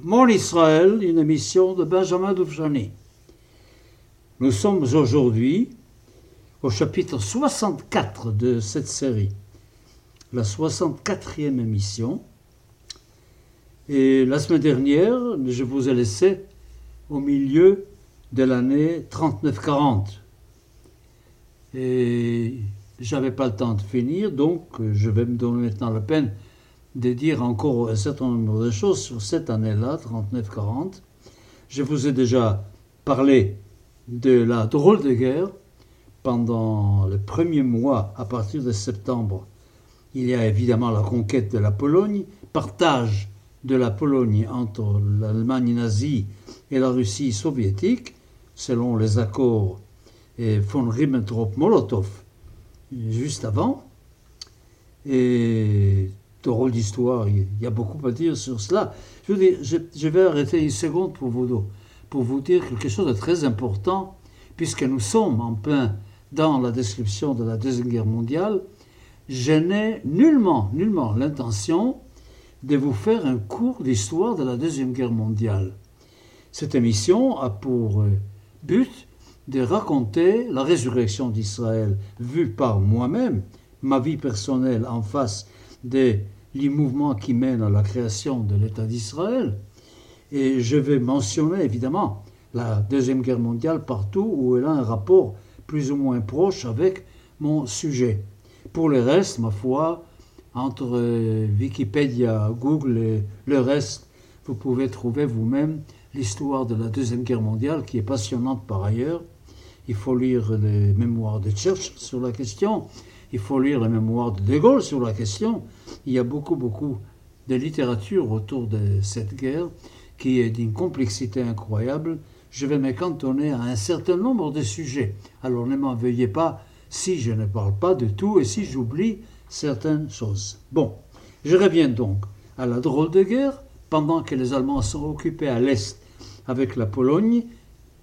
Mon Israël, une émission de Benjamin Doufjani. Nous sommes aujourd'hui au chapitre 64 de cette série, la 64e émission. Et la semaine dernière, je vous ai laissé au milieu de l'année 39-40. Et j'avais pas le temps de finir, donc je vais me donner maintenant la peine de dire encore un certain nombre de choses sur cette année-là, 39-40. Je vous ai déjà parlé de la drôle de guerre pendant le premier mois, à partir de septembre. Il y a évidemment la conquête de la Pologne, partage de la Pologne entre l'Allemagne nazie et la Russie soviétique, selon les accords von Ribbentrop-Molotov juste avant. Et rôle d'histoire, il y a beaucoup à dire sur cela. Je, vais arrêter une seconde pour vous, pour vous dire quelque chose de très important, puisque nous sommes en plein dans la description de la Deuxième Guerre mondiale. Je n'ai nullement, nullement l'intention de vous faire un cours d'histoire de la Deuxième Guerre mondiale. Cette émission a pour euh, but de raconter la résurrection d'Israël vue par moi-même, ma vie personnelle en face des mouvements qui mènent à la création de l'État d'Israël. Et je vais mentionner évidemment la Deuxième Guerre mondiale partout où elle a un rapport plus ou moins proche avec mon sujet. Pour le reste, ma foi, entre Wikipédia, Google et le reste, vous pouvez trouver vous-même l'histoire de la Deuxième Guerre mondiale qui est passionnante par ailleurs. Il faut lire les mémoires de Churchill sur la question, il faut lire les mémoires de De Gaulle sur la question. Il y a beaucoup, beaucoup de littérature autour de cette guerre qui est d'une complexité incroyable. Je vais me cantonner à un certain nombre de sujets. Alors ne m'en veuillez pas si je ne parle pas de tout et si j'oublie certaines choses. Bon, je reviens donc à la drôle de guerre pendant que les Allemands sont occupés à l'Est avec la Pologne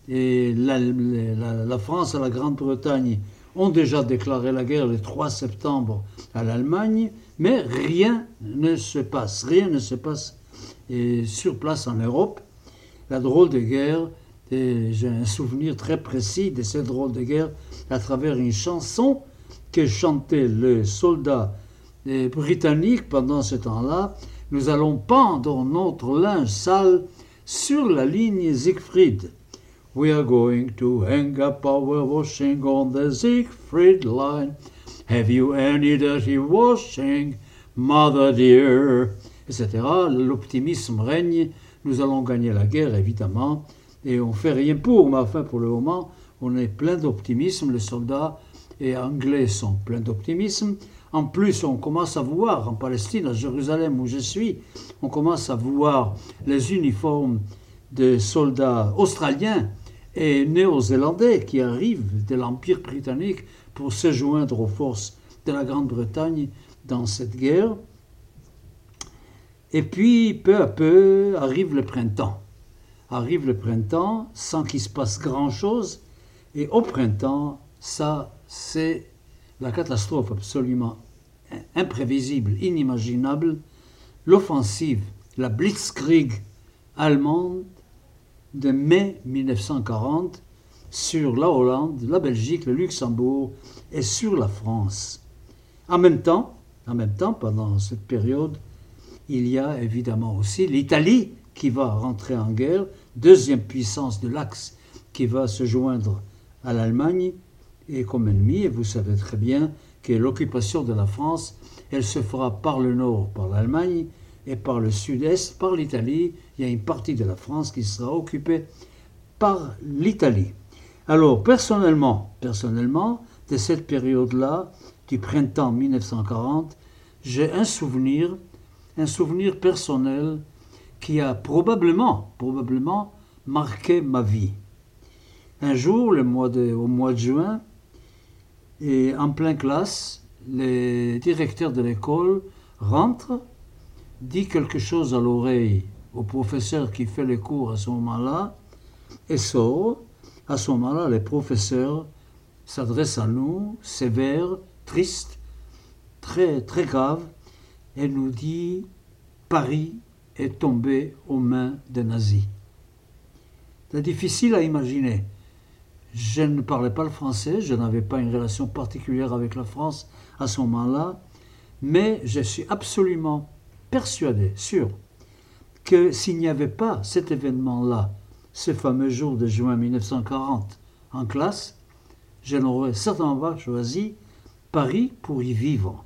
et la, la France et la Grande-Bretagne ont déjà déclaré la guerre le 3 septembre à l'Allemagne, mais rien ne se passe, rien ne se passe et sur place en Europe. La drôle de guerre, j'ai un souvenir très précis de cette drôle de guerre à travers une chanson que chantait le soldat britannique pendant ce temps-là. Nous allons pendre notre linge sale sur la ligne Siegfried. We are going to hang up our washing on the Siegfried line. Have you any dirty washing, mother dear? Etc. L'optimisme règne. Nous allons gagner la guerre, évidemment. Et on fait rien pour, mais enfin, pour le moment, on est plein d'optimisme. Les soldats et anglais sont pleins d'optimisme. En plus, on commence à voir en Palestine, à Jérusalem où je suis, on commence à voir les uniformes des soldats australiens et néo-zélandais qui arrivent de l'Empire britannique pour se joindre aux forces de la Grande-Bretagne dans cette guerre. Et puis, peu à peu, arrive le printemps. Arrive le printemps sans qu'il se passe grand-chose. Et au printemps, ça, c'est la catastrophe absolument imprévisible, inimaginable. L'offensive, la Blitzkrieg allemande de mai 1940 sur la Hollande, la Belgique, le Luxembourg et sur la France. En même temps, en même temps, pendant cette période, il y a évidemment aussi l'Italie qui va rentrer en guerre, deuxième puissance de l'Axe qui va se joindre à l'Allemagne et comme ennemi. Et vous savez très bien que l'occupation de la France, elle se fera par le nord, par l'Allemagne, et par le sud-est, par l'Italie. Il y a une partie de la France qui sera occupée par l'Italie. Alors, personnellement, personnellement, de cette période-là, du printemps 1940, j'ai un souvenir, un souvenir personnel qui a probablement, probablement marqué ma vie. Un jour, le mois de, au mois de juin, et en pleine classe, les directeurs de l'école rentrent dit quelque chose à l'oreille au professeur qui fait les cours à ce moment-là et sort. À ce moment-là, les professeurs s'adressent à nous, sévères, tristes, très, très graves, et nous dit Paris est tombé aux mains des nazis. C'est difficile à imaginer. Je ne parlais pas le français, je n'avais pas une relation particulière avec la France à ce moment-là, mais je suis absolument persuadé, sûr, que s'il n'y avait pas cet événement-là, ce fameux jour de juin 1940 en classe, je n'aurais certainement pas choisi Paris pour y vivre.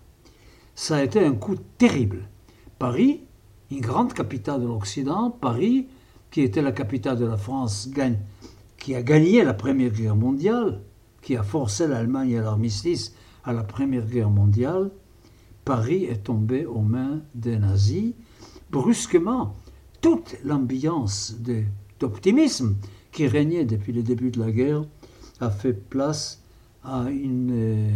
Ça a été un coup terrible. Paris, une grande capitale de l'Occident, Paris, qui était la capitale de la France, qui a gagné la Première Guerre mondiale, qui a forcé l'Allemagne à l'armistice à la Première Guerre mondiale, Paris est tombé aux mains des nazis. Brusquement, toute l'ambiance d'optimisme qui régnait depuis le début de la guerre a fait place à une, euh,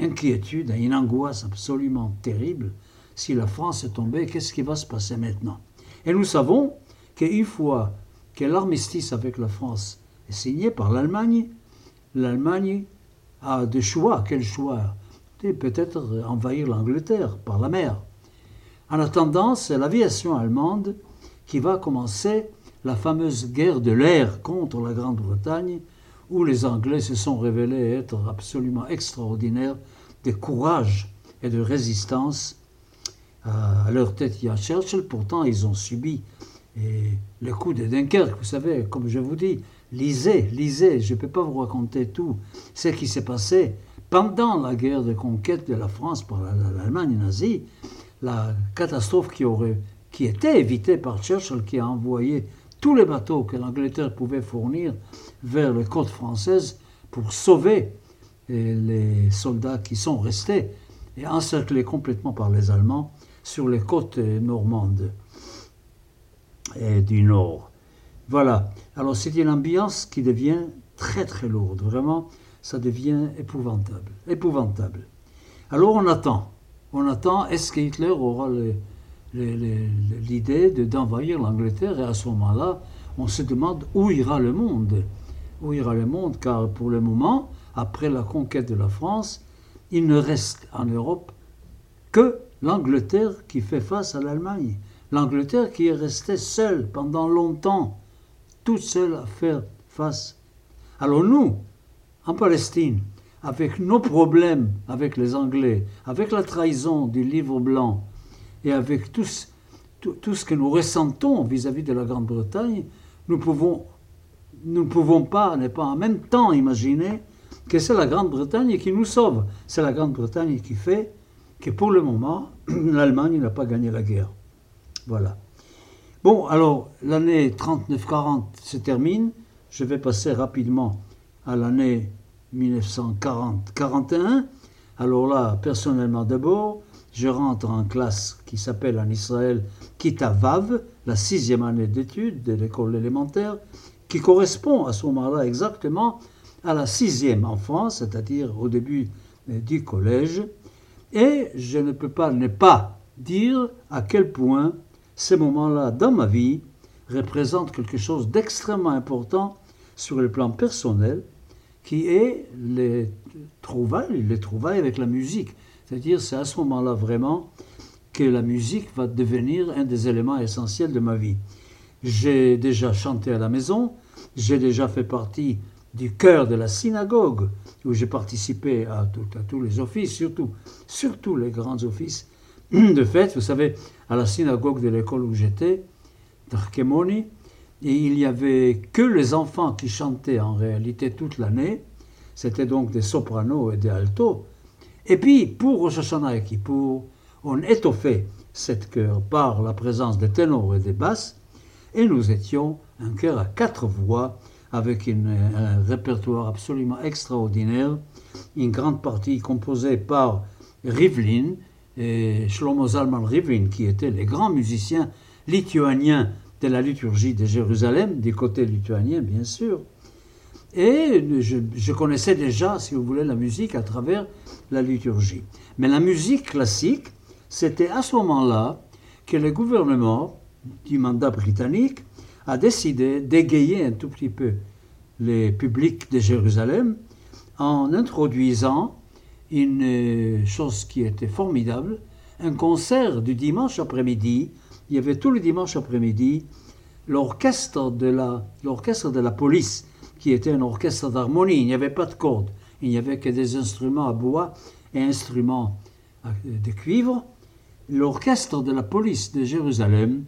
inquiétude, à une angoisse absolument terrible. Si la France est tombée, qu'est-ce qui va se passer maintenant? Et nous savons qu'une fois que l'armistice avec la France est signé par l'Allemagne, l'Allemagne a des choix. Quel choix? Peut-être envahir l'Angleterre par la mer. En attendant, c'est l'aviation allemande qui va commencer la fameuse guerre de l'air contre la Grande-Bretagne, où les Anglais se sont révélés être absolument extraordinaires de courage et de résistance. À leur tête, il y a Churchill, pourtant ils ont subi le coup de Dunkerque, vous savez, comme je vous dis, lisez, lisez, je ne peux pas vous raconter tout ce qui s'est passé pendant la guerre de conquête de la France par l'Allemagne nazie, la catastrophe qui, aurait, qui était évitée par Churchill, qui a envoyé tous les bateaux que l'Angleterre pouvait fournir vers les côtes françaises pour sauver les soldats qui sont restés et encerclés complètement par les Allemands sur les côtes normandes et du nord. Voilà. Alors c'est une ambiance qui devient très très lourde. Vraiment, ça devient épouvantable. Épouvantable. Alors on attend. On attend, est-ce que Hitler aura l'idée d'envahir l'Angleterre? Et à ce moment-là, on se demande où ira le monde où ira le monde, car pour le moment, après la conquête de la France, il ne reste en Europe que l'Angleterre qui fait face à l'Allemagne. L'Angleterre qui est restée seule pendant longtemps, toute seule à faire face. Alors nous, en Palestine, avec nos problèmes avec les Anglais, avec la trahison du livre blanc et avec tout, ce que nous ressentons vis à -vis de la Grande-Bretagne, nous ne pouvons pas, n'est pas en même temps imaginer que c'est la Grande-Bretagne qui nous sauve. C'est la Grande-Bretagne qui fait que pour le moment, l'Allemagne n'a pas gagné la guerre. Voilà. Bon, alors, l'année 39-40 se termine. Je vais passer rapidement à l'année 1940-41. Alors là, personnellement d'abord, je rentre en classe qui s'appelle en Israël Kitavav, la sixième année d'études de l'école élémentaire, qui correspond à ce moment-là exactement à la sixième en France, c'est-à-dire au début euh, du collège. Et je ne peux pas ne pas dire à quel point ces moments-là dans ma vie représentent quelque chose d'extrêmement important sur le plan personnel, qui est les trouvailles, les trouvailles avec la musique. C'est-à-dire, c'est à ce moment-là vraiment que la musique va devenir un des éléments essentiels de ma vie. J'ai déjà chanté à la maison, j'ai déjà fait partie du chœur de la synagogue, où j'ai participé à, tous les offices, surtout, surtout les grands offices de fête. Vous savez, à la synagogue de l'école où j'étais, d'Arkemoni, et il n'y avait que les enfants qui chantaient en réalité toute l'année. C'était donc des sopranos et des altos. Et puis, pour Rosh Hashanah et Kippour, on étoffait cette chœur par la présence des ténors et des basses, et nous étions un chœur à quatre voix avec un répertoire absolument extraordinaire, une grande partie composée par Rivlin, et Shlomo Zalman Rivlin, qui étaient les grands musiciens lituaniens de la liturgie de Jérusalem, du côté lituanien bien sûr. Et je, connaissais déjà, si vous voulez, la musique à travers la liturgie. Mais la musique classique, c'était à ce moment-là que le gouvernement du mandat britannique a décidé d'égayer un tout petit peu les publics de Jérusalem en introduisant une chose qui était formidable, un concert du dimanche après-midi il y avait tous les dimanches après-midi l'orchestre de la, l'orchestre de la police, qui était un orchestre d'harmonie. Il n'y avait pas de cordes, il n'y avait que des instruments à bois et instruments de cuivre. L'orchestre de la police de Jérusalem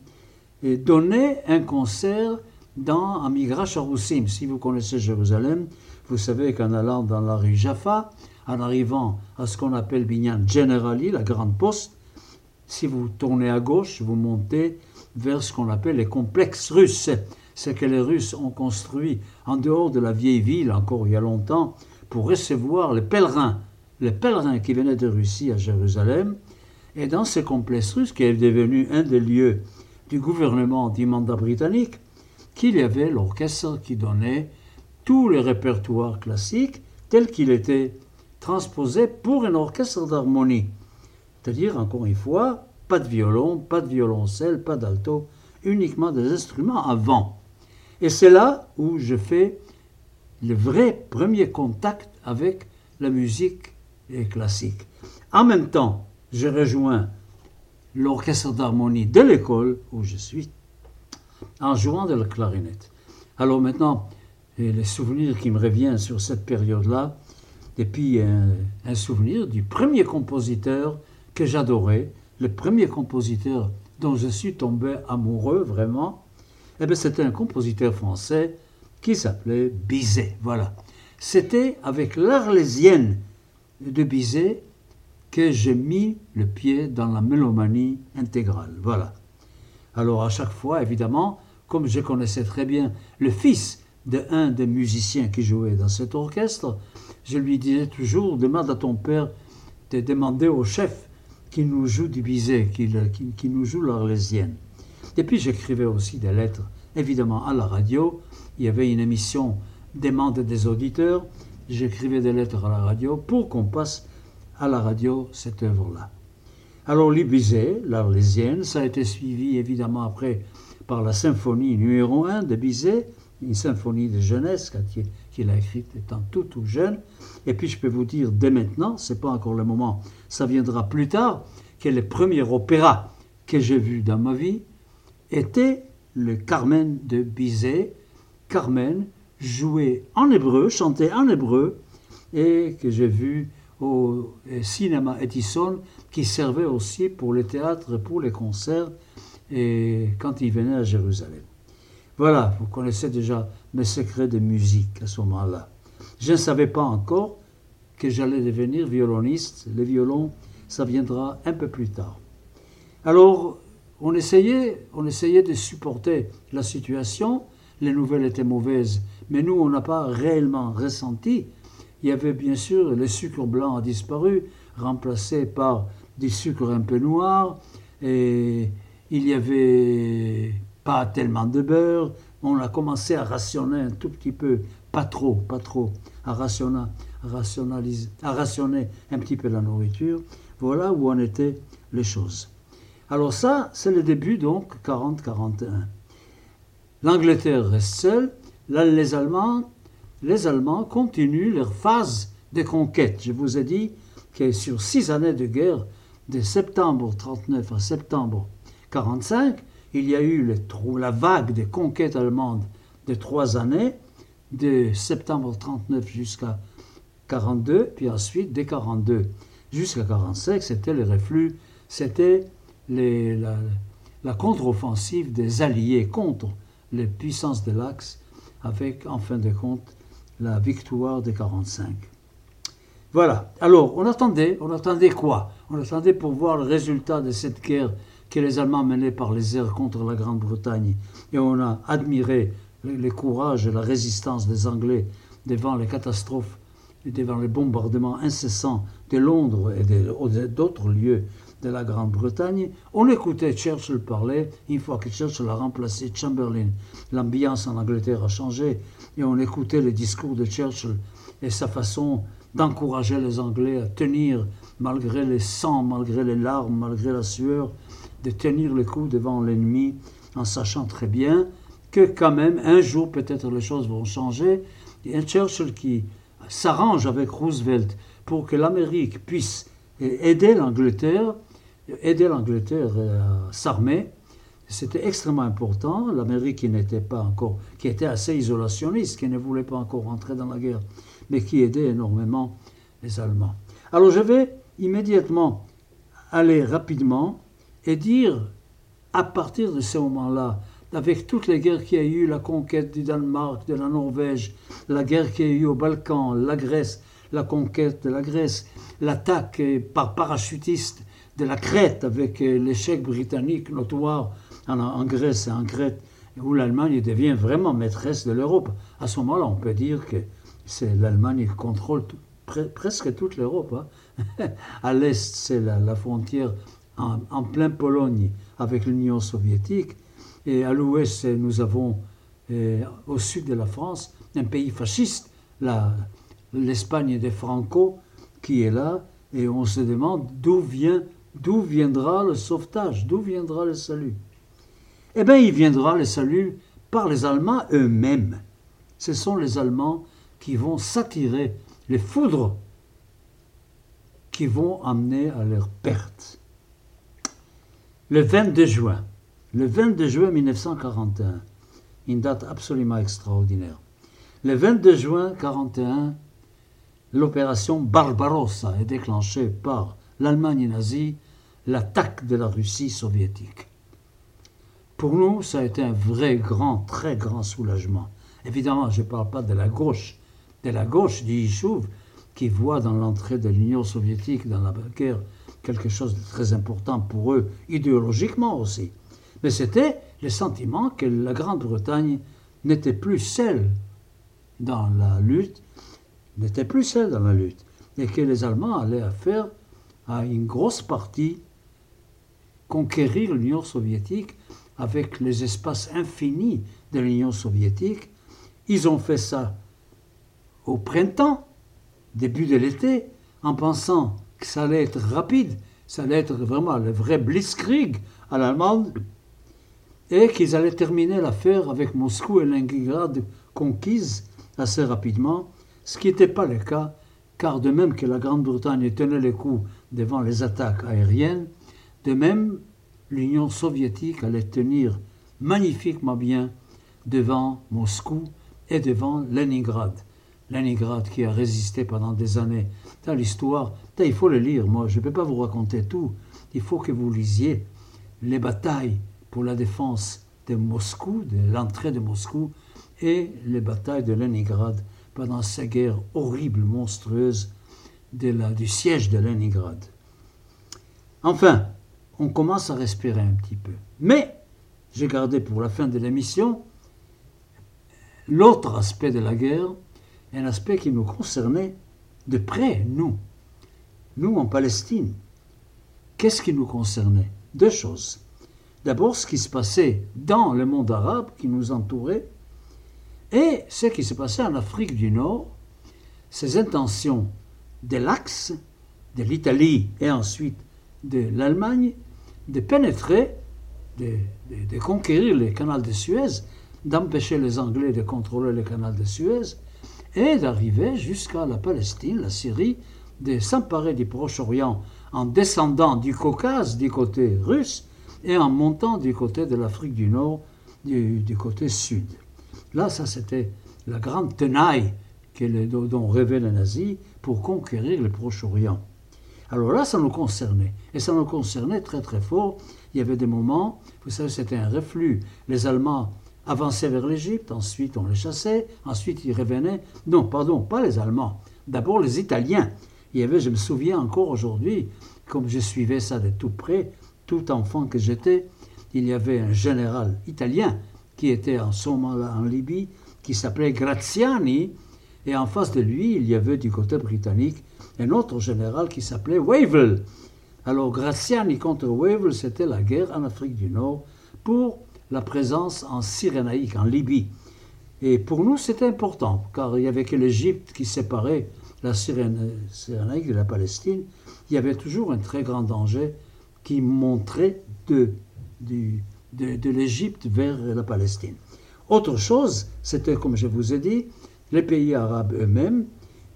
donnait un concert dans Amigra Charoussim. Si vous connaissez Jérusalem, vous savez qu'en allant dans la rue Jaffa, en arrivant à ce qu'on appelle Binyan Generali, la grande poste, si vous tournez à gauche, vous montez vers ce qu'on appelle les complexes russes. C'est que les Russes ont construit en dehors de la vieille ville, encore il y a longtemps, pour recevoir les pèlerins, les pèlerins qui venaient de Russie à Jérusalem. Et dans ces complexes russes, qui est devenu un des lieux du gouvernement du mandat britannique, qu'il y avait l'orchestre qui donnait tous les répertoires classiques tels qu'il était transposé pour un orchestre d'harmonie. C'est-à-dire, encore une fois, pas de violon, pas de violoncelle, pas d'alto, uniquement des instruments à vent. Et c'est là où je fais le vrai premier contact avec la musique classique. En même temps, je rejoins l'orchestre d'harmonie de l'école où je suis en jouant de la clarinette. Alors maintenant, les souvenirs qui me reviennent sur cette période-là, et puis un souvenir du premier compositeur que j'adorais, le premier compositeur dont je suis tombé amoureux vraiment, eh bien, c'était un compositeur français qui s'appelait Bizet. Voilà. C'était avec l'Arlésienne de Bizet que j'ai mis le pied dans la mélomanie intégrale. Voilà. Alors à chaque fois, évidemment, comme je connaissais très bien le fils de un des musiciens qui jouait dans cet orchestre, je lui disais toujours, demande à ton père de demander au chef qui nous joue du Bizet, qui, nous joue l'Arlésienne. Et puis j'écrivais aussi des lettres, évidemment, à la radio. Il y avait une émission demande des auditeurs. J'écrivais des lettres à la radio pour qu'on passe à la radio cette œuvre-là. Alors Bizet, l'Arlésienne, ça a été suivi évidemment après par la symphonie numéro 1 de Bizet, une symphonie de jeunesse qu'il a écrite étant tout tout jeune. Et puis je peux vous dire dès maintenant, c'est pas encore le moment, ça viendra plus tard, que le premier opéra que j'ai vu dans ma vie était le Carmen de Bizet. Carmen joué en hébreu, chanté en hébreu, et que j'ai vu au cinéma Edison, qui servait aussi pour les théâtres, pour les concerts, et quand il venait à Jérusalem. Voilà, vous connaissez déjà mes secrets de musique à ce moment-là. Je ne savais pas encore que j'allais devenir violoniste. Le violon, ça viendra un peu plus tard. Alors, on essayait, on essayait de supporter la situation. Les nouvelles étaient mauvaises, mais nous, on n'a pas réellement ressenti. Il y avait bien sûr le sucre blanc a disparu, remplacé par des sucres un peu noirs, et il y avait pas tellement de beurre. On a commencé à rationner un tout petit peu, pas trop, pas trop, à rationner, à rationaliser, à rationner un petit peu la nourriture. Voilà où en étaient les choses. Alors ça, c'est le début donc 40-41. L'Angleterre reste seule. Là, les Allemands, les Allemands continuent leur phase de conquête. Je vous ai dit que sur six années de guerre, de septembre 39 à septembre 45, il y a eu la vague des conquêtes allemandes de trois années, de septembre 39 jusqu'à 42, puis ensuite dès 42 jusqu'à 45, c'était le reflux, c'était la, la contre-offensive des Alliés contre les puissances de l'Axe, avec en fin de compte la victoire des 45. Voilà. Alors, on attendait, on attendait quoi? On attendait pour voir le résultat de cette guerre que les Allemands menaient par les airs contre la Grande-Bretagne. Et on a admiré le courage et la résistance des Anglais devant les catastrophes devant les bombardements incessants de Londres et d'autres lieux de la Grande-Bretagne. On écoutait Churchill parler, une fois que Churchill a remplacé Chamberlain, l'ambiance en Angleterre a changé, et on écoutait les discours de Churchill et sa façon d'encourager les Anglais à tenir malgré les sangs, malgré les larmes, malgré la sueur, de tenir le coup devant l'ennemi en sachant très bien que quand même un jour peut-être les choses vont changer. Et un Churchill qui s'arrange avec Roosevelt pour que l'Amérique puisse aider l'Angleterre, aider l'Angleterre à s'armer. C'était extrêmement important. L'Amérique qui n'était pas encore, qui était assez isolationniste, qui ne voulait pas encore entrer dans la guerre, mais qui aidait énormément les Allemands. Alors je vais immédiatement aller rapidement et dire, à partir de ce moment-là, avec toutes les guerres qu'il y a eu, la conquête du Danemark, de la Norvège, la guerre qu'il y a eu au Balkan, la Grèce, la conquête de la Grèce, l'attaque par parachutiste de la Crète avec l'échec britannique notoire en, Grèce et en Crète, où l'Allemagne devient vraiment maîtresse de l'Europe. À ce moment-là, on peut dire que c'est l'Allemagne qui contrôle presque toute l'Europe. Hein. à l'est, c'est la, frontière en, plein Pologne avec l'Union soviétique. Et à l'ouest, nous avons euh, au sud de la France un pays fasciste, l'Espagne des Franco, qui est là. Et on se demande d'où d'où viendra le sauvetage, d'où viendra le salut. Eh bien, il viendra le salut par les Allemands eux-mêmes. Ce sont les Allemands qui vont s'attirer les foudres qui vont amener à leur perte. Le 22 juin, le 22 juin 1941, une date absolument extraordinaire. Le 22 juin 1941, l'opération Barbarossa est déclenchée par l'Allemagne nazie, l'attaque de la Russie soviétique. Pour nous, ça a été un vrai grand, très grand soulagement. Évidemment, je ne parle pas de la gauche, de la gauche du Yishuv, qui voit dans l'entrée de l'Union soviétique dans la guerre quelque chose de très important pour eux, idéologiquement aussi. Mais c'était le sentiment que la Grande-Bretagne n'était plus seule dans la lutte, n'était plus seule dans la lutte, et que les Allemands allaient faire à une grosse partie conquérir l'Union soviétique avec les espaces infinis de l'Union soviétique. Ils ont fait ça au printemps, début de l'été, en pensant que ça allait être rapide, ça allait être vraiment le vrai blitzkrieg à l'allemande, et qu'ils allaient terminer l'affaire avec Moscou et Leningrad conquises assez rapidement, ce qui n'était pas le cas, car de même que la Grande-Bretagne tenait les coups devant les attaques aériennes, de même l'Union soviétique allait tenir magnifiquement bien devant Moscou et devant Leningrad. Leningrad qui a résisté pendant des années. L'histoire, il faut le lire, moi je ne peux pas vous raconter tout. Il faut que vous lisiez les batailles pour la défense de Moscou, de l'entrée de Moscou, et les batailles de Leningrad pendant ces guerres horribles, monstrueuses de du siège de Leningrad. Enfin, on commence à respirer un petit peu. Mais, j'ai gardé pour la fin de l'émission l'autre aspect de la guerre, un aspect qui nous concernait de près, nous. Nous, en Palestine. Qu'est-ce qui nous concernait? Deux choses. D'abord, ce qui se passait dans le monde arabe qui nous entourait, et ce qui se passait en Afrique du Nord, ces intentions de l'Axe, de l'Italie et ensuite de l'Allemagne, de pénétrer, de, conquérir le canal de Suez, d'empêcher les Anglais de contrôler le canal de Suez, et d'arriver jusqu'à la Palestine, la Syrie, de s'emparer du Proche-Orient en descendant du Caucase du côté russe et en montant du côté de l'Afrique du Nord du, côté sud. Là, ça c'était la grande tenaille dont rêvaient les nazis pour conquérir le Proche-Orient. Alors là, ça nous concernait. Et ça nous concernait très très fort. Il y avait des moments, vous savez, c'était un reflux. Les Allemands avançaient vers l'Égypte, ensuite on les chassait, ensuite ils revenaient. Non, pardon, pas les Allemands. D'abord les Italiens. Il y avait, je me souviens encore aujourd'hui, comme je suivais ça de tout près, tout enfant que j'étais, il y avait un général italien qui était en ce moment-là en Libye, qui s'appelait Graziani, et en face de lui, il y avait du côté britannique un autre général qui s'appelait Wavell. Alors Graziani contre Wavell, c'était la guerre en Afrique du Nord pour la présence en Cyrénaïque, en Libye. Et pour nous, c'était important, car il n'y avait que l'Égypte qui séparait la Cyrénaïque de la Palestine. Il y avait toujours un très grand danger qui montrait de, de, de l'Égypte vers la Palestine. Autre chose, c'était, comme je vous ai dit, les pays arabes eux-mêmes.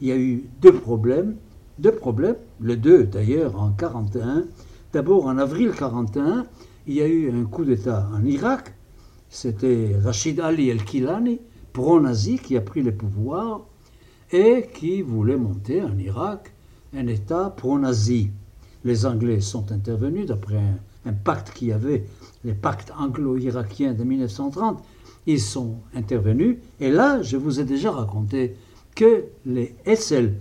Il y a eu deux problèmes deux problèmes, les deux d'ailleurs en 41. D'abord, en avril 41, il y a eu un coup d'État en Irak. C'était Rachid Ali el-Kilani, pro-nazi, qui a pris le pouvoir et qui voulait monter en Irak un État pro-nazi. Les Anglais sont intervenus d'après un, pacte qu'il y avait, les pactes anglo-irakiens de 1930. Ils sont intervenus et là, je vous ai déjà raconté que les SL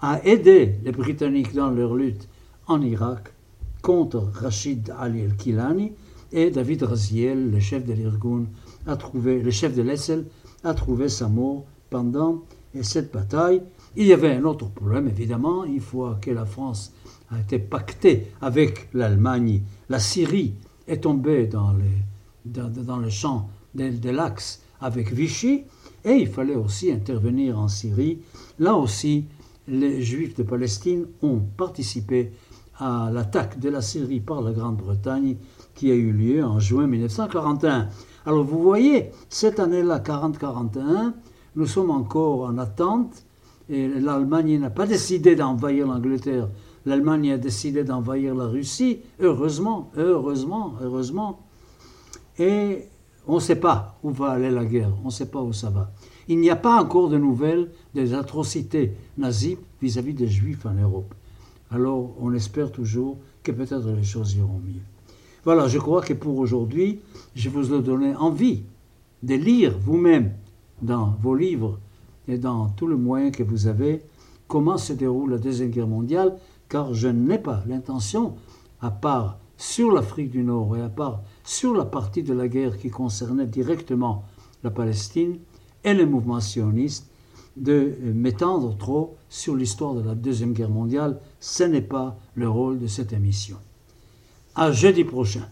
a aidé les Britanniques dans leur lutte en Irak contre Rachid Ali el-Kilani et David Raziel, le chef de l'Irgun, a trouvé, le chef de l'Essel, a trouvé sa mort pendant cette bataille. Il y avait un autre problème, évidemment, une fois que la France a été pactée avec l'Allemagne, la Syrie est tombée dans, les, dans, le champ de, de l'Axe avec Vichy, et il fallait aussi intervenir en Syrie. Là aussi, les Juifs de Palestine ont participé à l'attaque de la Syrie par la Grande-Bretagne qui a eu lieu en juin 1941. Alors vous voyez, cette année-là, 40-41, nous sommes encore en attente et l'Allemagne n'a pas décidé d'envahir l'Angleterre. L'Allemagne a décidé d'envahir la Russie, heureusement, heureusement, heureusement. Et on ne sait pas où va aller la guerre, on ne sait pas où ça va. Il n'y a pas encore de nouvelles des atrocités nazies vis-à-vis des Juifs en Europe. Alors on espère toujours que peut-être les choses iront mieux. Voilà, je crois que pour aujourd'hui, je vous ai donné envie de lire vous-même dans vos livres et dans tout le moyen que vous avez comment se déroule la Deuxième Guerre mondiale, car je n'ai pas l'intention, à part sur l'Afrique du Nord et à part sur la partie de la guerre qui concernait directement la Palestine, et les mouvements sionistes de m'étendre trop sur l'histoire de la Deuxième Guerre mondiale. Ce n'est pas le rôle de cette émission. À jeudi prochain.